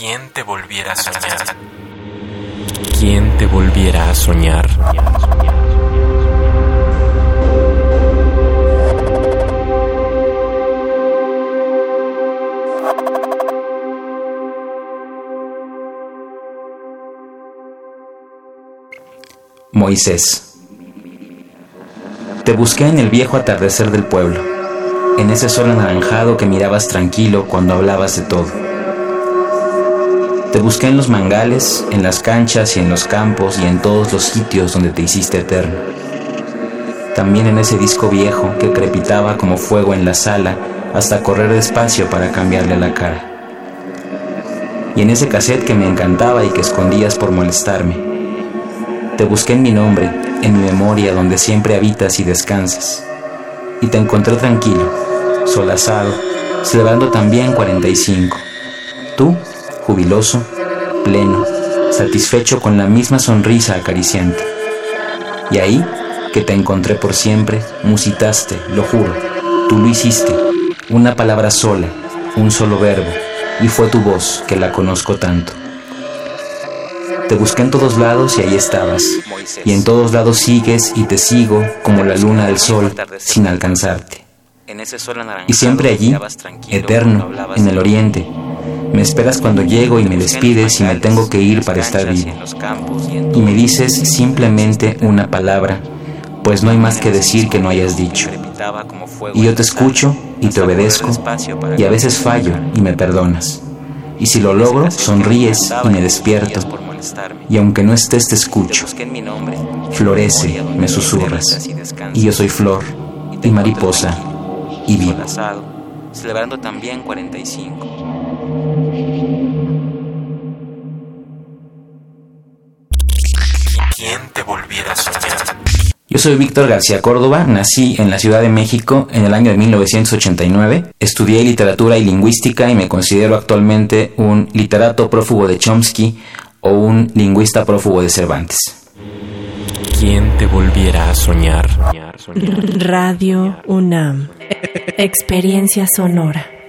¿Quién te volviera a soñar? ¿Quién te volviera a soñar? Moisés. Te busqué en el viejo atardecer del pueblo, en ese sol anaranjado que mirabas tranquilo cuando hablabas de todo. Te busqué en los mangales, en las canchas y en los campos y en todos los sitios donde te hiciste eterno. También en ese disco viejo que crepitaba como fuego en la sala hasta correr despacio para cambiarle la cara. Y en ese cassette que me encantaba y que escondías por molestarme te busqué en mi nombre, en mi memoria donde siempre habitas y descansas. Y te encontré tranquilo, solazado, celebrando también 45. Tú, jubiloso, pleno, satisfecho con la misma sonrisa acariciante. Y ahí, que te encontré por siempre, musitaste, lo juro, tú lo hiciste, una palabra sola, un solo verbo, y fue tu voz que la conozco tanto. Te busqué en todos lados y ahí estabas. Y en todos lados sigues y te sigo como la luna del sol sin alcanzarte. Y siempre allí, eterno, en el oriente, me esperas cuando llego y me despides y me tengo que ir para estar vivo. Y me dices simplemente una palabra, pues no hay más que decir que no hayas dicho. Y yo te escucho y te obedezco y a veces fallo y me perdonas. Y si lo logro, sonríes y me despierto y aunque no estés te escucho. Florece, me susurras. Y yo soy flor y mariposa y vivo. Celebrando también 45. Yo soy Víctor García Córdoba, nací en la Ciudad de México en el año de 1989, estudié literatura y lingüística y me considero actualmente un literato prófugo de Chomsky, o un lingüista prófugo de Cervantes. ¿Quién te volviera a soñar? Radio UNAM. Experiencia sonora.